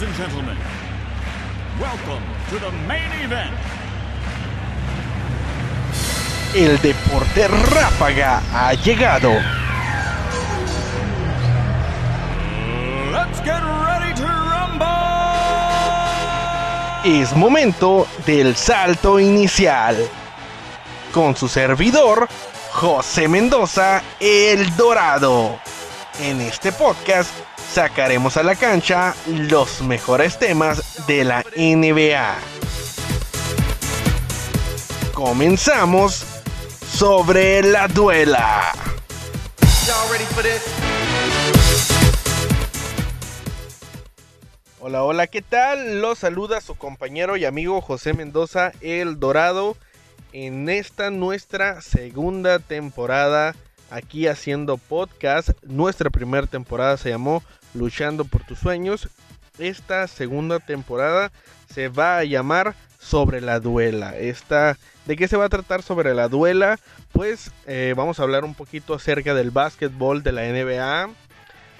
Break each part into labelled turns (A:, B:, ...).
A: Ladies and gentlemen, welcome to the main event.
B: El deporte ráfaga ha llegado.
A: Let's get ready to rumble.
B: Es momento del salto inicial. Con su servidor, José Mendoza, El Dorado. En este podcast sacaremos a la cancha los mejores temas de la NBA. Comenzamos sobre la duela. Hola, hola, ¿qué tal? Los saluda su compañero y amigo José Mendoza, El Dorado, en esta nuestra segunda temporada aquí haciendo podcast. Nuestra primera temporada se llamó Luchando por tus sueños. Esta segunda temporada se va a llamar Sobre la Duela. Esta, ¿De qué se va a tratar sobre la duela? Pues eh, vamos a hablar un poquito acerca del básquetbol de la NBA,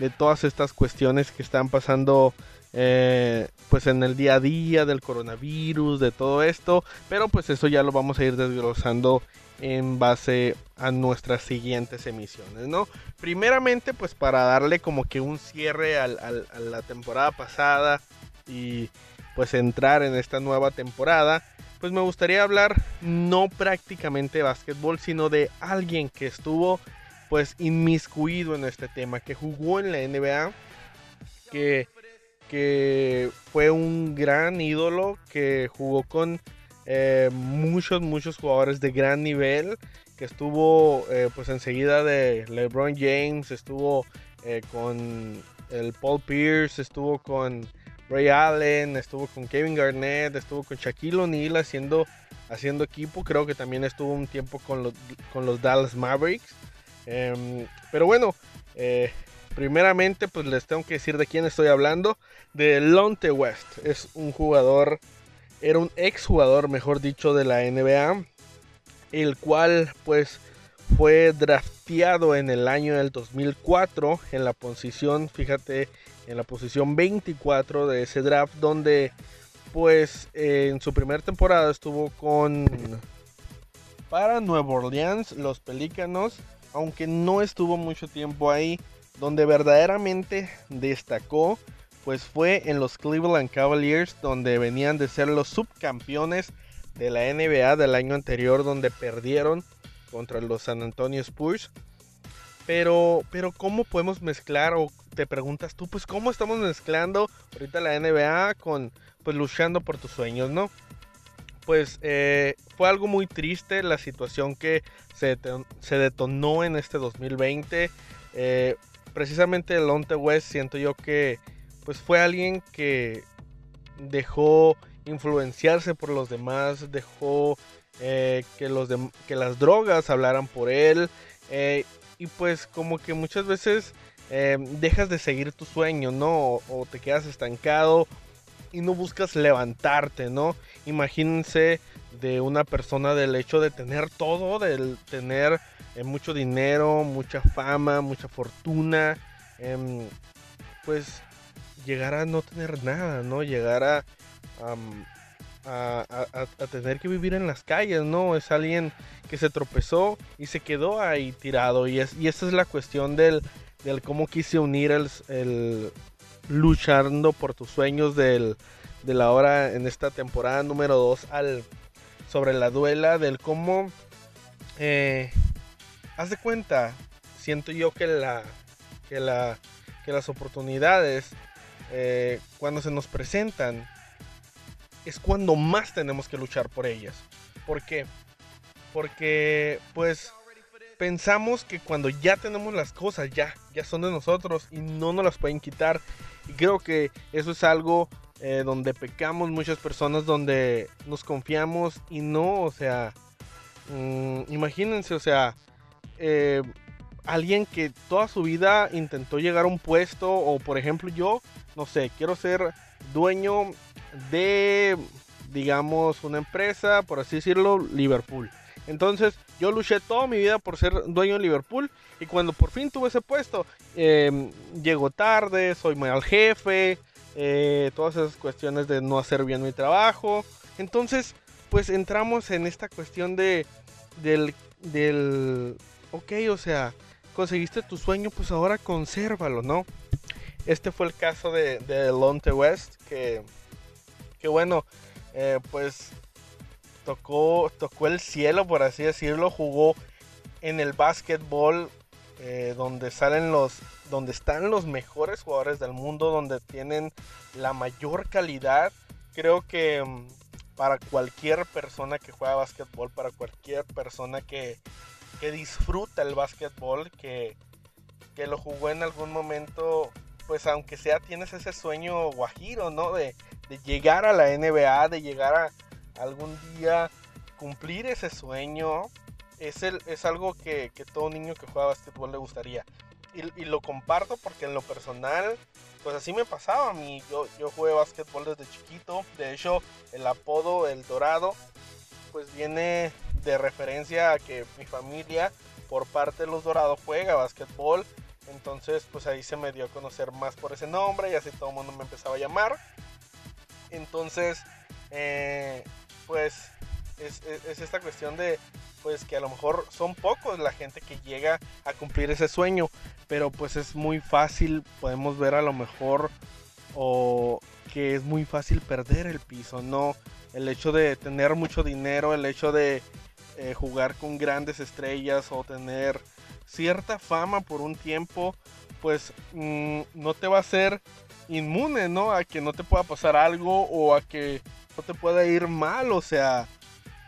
B: de todas estas cuestiones que están pasando eh, pues en el día a día del coronavirus, de todo esto, pero pues eso ya lo vamos a ir desglosando en base a nuestras siguientes emisiones, ¿no? Primeramente, pues para darle como que un cierre a la temporada pasada y pues entrar en esta nueva temporada, pues me gustaría hablar no prácticamente de básquetbol, sino de alguien que estuvo pues inmiscuido en este tema, que jugó en la NBA, que que fue un gran ídolo que jugó con eh, muchos, muchos jugadores de gran nivel, que estuvo eh, pues enseguida de LeBron James, estuvo eh, con el Paul Pierce, estuvo con Ray Allen, estuvo con Kevin Garnett, estuvo con Shaquille O'Neal haciendo, haciendo equipo, creo que también estuvo un tiempo con los, con los Dallas Mavericks. Em, pero bueno, primeramente pues les tengo que decir de quién estoy hablando de Lonte West. Es un jugador, era un ex jugador, mejor dicho, de la NBA, el cual pues fue drafteado en el año del 2004 en la posición, fíjate, en la posición 24 de ese draft donde pues en su primera temporada estuvo con para Nueva Orleans, los Pelícanos, aunque no estuvo mucho tiempo ahí, donde verdaderamente destacó pues fue en los Cleveland Cavaliers donde venían de ser los subcampeones de la NBA del año anterior donde perdieron contra los San Antonio Spurs. Pero, pero ¿cómo podemos mezclar? O te preguntas tú, pues ¿cómo estamos mezclando ahorita la NBA con pues luchando por tus sueños, ¿no? Pues eh, fue algo muy triste la situación que se, se detonó en este 2020. Eh, precisamente el Lonte West siento yo que pues fue alguien que dejó influenciarse por los demás, dejó eh, que, los que las drogas hablaran por él y pues como que muchas veces dejas de seguir tu sueño, ¿no? O, te quedas estancado y no buscas levantarte, ¿no? Imagínense de una persona del hecho de tener todo, de tener mucho dinero, mucha fama, mucha fortuna, em, pues llegar a no tener nada, ¿no? Llegar a, a, tener que vivir en las calles, ¿no? Es alguien que se tropezó y se quedó ahí tirado. Y, es, y esa es la cuestión del, del cómo quise unir el, luchando por tus sueños del, de la hora en esta temporada número 2 al sobre la duela del cómo eh, haz de cuenta siento yo que la que la que las oportunidades eh, cuando se nos presentan, es cuando más tenemos que luchar por ellas. ¿Por qué? Porque pues pensamos que cuando ya tenemos las cosas, ya, ya son de nosotros y no nos las pueden quitar. Creo que eso es algo eh, donde pecamos muchas personas, donde nos confiamos y no, o sea, mm, imagínense, o sea, eh, alguien que toda su vida intentó llegar a un puesto, o por ejemplo yo, no sé, quiero ser dueño de, digamos, una empresa, por así decirlo, Liverpool. Entonces yo luché toda mi vida por ser dueño de Liverpool y cuando por fin tuve ese puesto, eh, llego tarde, soy mal jefe, eh, todas esas cuestiones de no hacer bien mi trabajo. Entonces, pues entramos en esta cuestión de del, del ok, o sea, conseguiste tu sueño, pues ahora consérvalo, ¿no? Este fue el caso de, de Lonte West, que, que bueno, eh, pues tocó, tocó el cielo, por así decirlo, jugó en el básquetbol eh, donde salen los, donde están los mejores jugadores del mundo, donde tienen la mayor calidad. Creo que mm, para cualquier persona que juega básquetbol, para cualquier persona que, que disfruta el básquetbol, que, que lo jugó en algún momento, pues aunque sea tienes ese sueño guajiro, ¿no? De, de llegar a la NBA, de llegar a algún día cumplir ese sueño, es, el, es algo que, todo niño que juega básquetbol le gustaría. Y, y, lo comparto porque en lo personal, pues así me pasaba a mí. Yo, yo jugué básquetbol desde chiquito. De hecho, el apodo El Dorado, pues viene de referencia a que mi familia, por parte de los Dorados, juega básquetbol. Entonces, pues ahí se me dio a conocer más por ese nombre y así todo el mundo me empezaba a llamar. Entonces, eh, pues es, es, es, esta cuestión de pues que a lo mejor son pocos la gente que llega a cumplir ese sueño, pero pues es muy fácil, podemos ver a lo mejor o que es muy fácil perder el piso, ¿no? El hecho de tener mucho dinero, el hecho de eh, jugar con grandes estrellas o tener cierta fama por un tiempo, pues mmm, no te va a hacer inmune, ¿no? A que no te pueda pasar algo o a que no te pueda ir mal, o sea,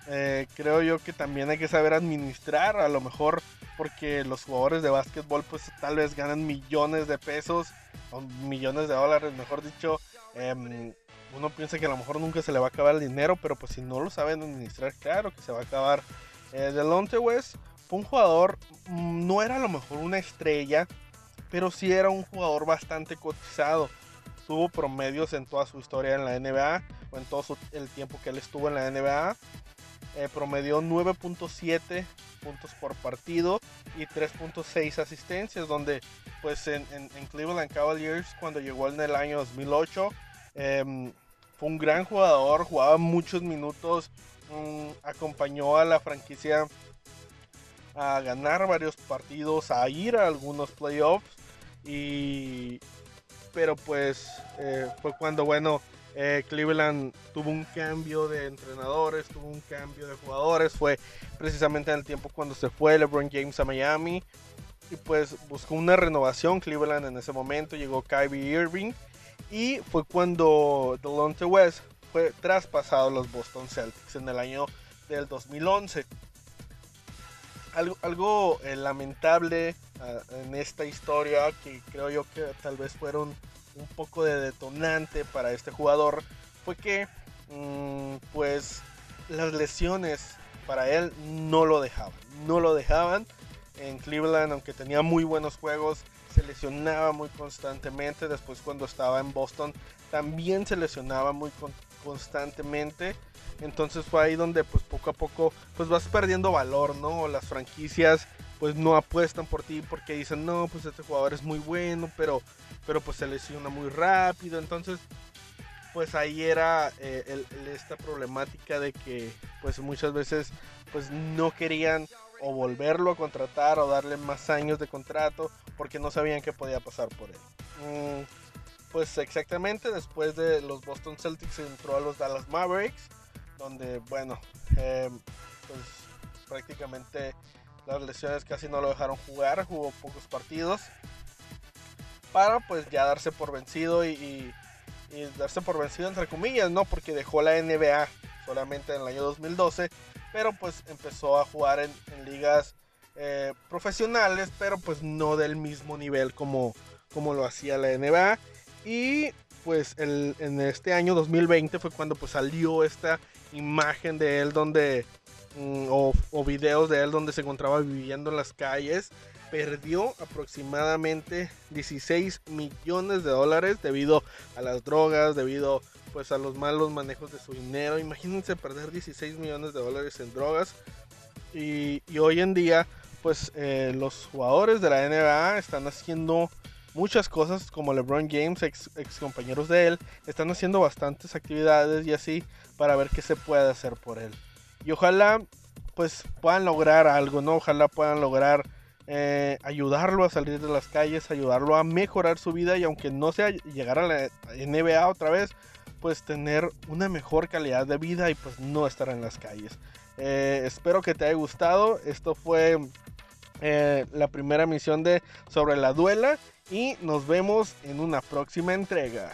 B: eh, creo yo que también hay que saber administrar, a lo mejor porque los jugadores de básquetbol pues tal vez ganan millones de pesos o millones de dólares, mejor dicho. Eh, uno piensa que a lo mejor nunca se le va a acabar el dinero, pero pues si no lo saben administrar, claro que se va a acabar. Eh, Delonte West fue un jugador, mm, no era a lo mejor una estrella, pero sí era un jugador bastante cotizado. Tuvo promedios en toda su historia en la NBA, o en todo el tiempo que él estuvo en la NBA. Eh, promedió 9.7 puntos por partido y 3.6 asistencias, donde pues en, Cleveland Cavaliers cuando llegó en el año 2008 eh, fue un gran jugador, jugaba muchos minutos, um, acompañó a la franquicia a ganar varios partidos, a ir a algunos playoffs y pero pues eh, fue cuando bueno eh, Cleveland tuvo un cambio de entrenadores, tuvo un cambio de jugadores. Fue precisamente en el tiempo cuando se fue LeBron James a Miami. Y pues buscó una renovación Cleveland en ese momento. Llegó Kyrie Irving. Y fue cuando Delonte West fue traspasado a los Boston Celtics en el año del 2011. Algo, algo eh, lamentable en esta historia que creo yo que tal vez fueron un poco de detonante para este jugador fue que mmm, pues las lesiones para él no lo dejaban, no lo dejaban. En Cleveland, aunque tenía muy buenos juegos, se lesionaba muy constantemente. Después cuando estaba en Boston también se lesionaba muy con constantemente. Entonces fue ahí donde pues poco a poco pues vas perdiendo valor, ¿no? Las franquicias pues no apuestan por ti porque dicen, no, pues este jugador es muy bueno, pero, pero pues se lesiona muy rápido. Entonces, pues ahí era eh, esta problemática de que pues muchas veces pues no querían o volverlo a contratar o darle más años de contrato porque no sabían qué podía pasar por él. Mm, pues exactamente después de los Boston Celtics entró a los Dallas Mavericks, donde bueno, eh, pues prácticamente las lesiones casi no lo dejaron jugar, jugó pocos partidos para pues ya darse por vencido y, y, darse por vencido entre comillas, ¿no? Porque dejó la NBA solamente en el año 2012, pero pues empezó a jugar en, en ligas eh, profesionales, pero pues no del mismo nivel como, como lo hacía la NBA. Y pues el, en este año 2020 fue cuando pues salió esta imagen de él donde o, o, videos de él donde se encontraba viviendo en las calles. Perdió aproximadamente 16 millones de dólares debido a las drogas, debido pues a los malos manejos de su dinero. Imagínense perder 16 millones de dólares en drogas. Y, y hoy en día pues eh, los jugadores de la NBA están haciendo muchas cosas como LeBron James, ex, ex, compañeros de él, están haciendo bastantes actividades y así para ver qué se puede hacer por él. Y ojalá pues puedan lograr algo, ¿no? Ojalá puedan lograr eh, ayudarlo a salir de las calles, ayudarlo a mejorar su vida y aunque no sea llegar a la NBA otra vez, pues tener una mejor calidad de vida y pues no estar en las calles. Eh, espero que te haya gustado. Esto fue eh, la primera misión de sobre la duela y nos vemos en una próxima entrega.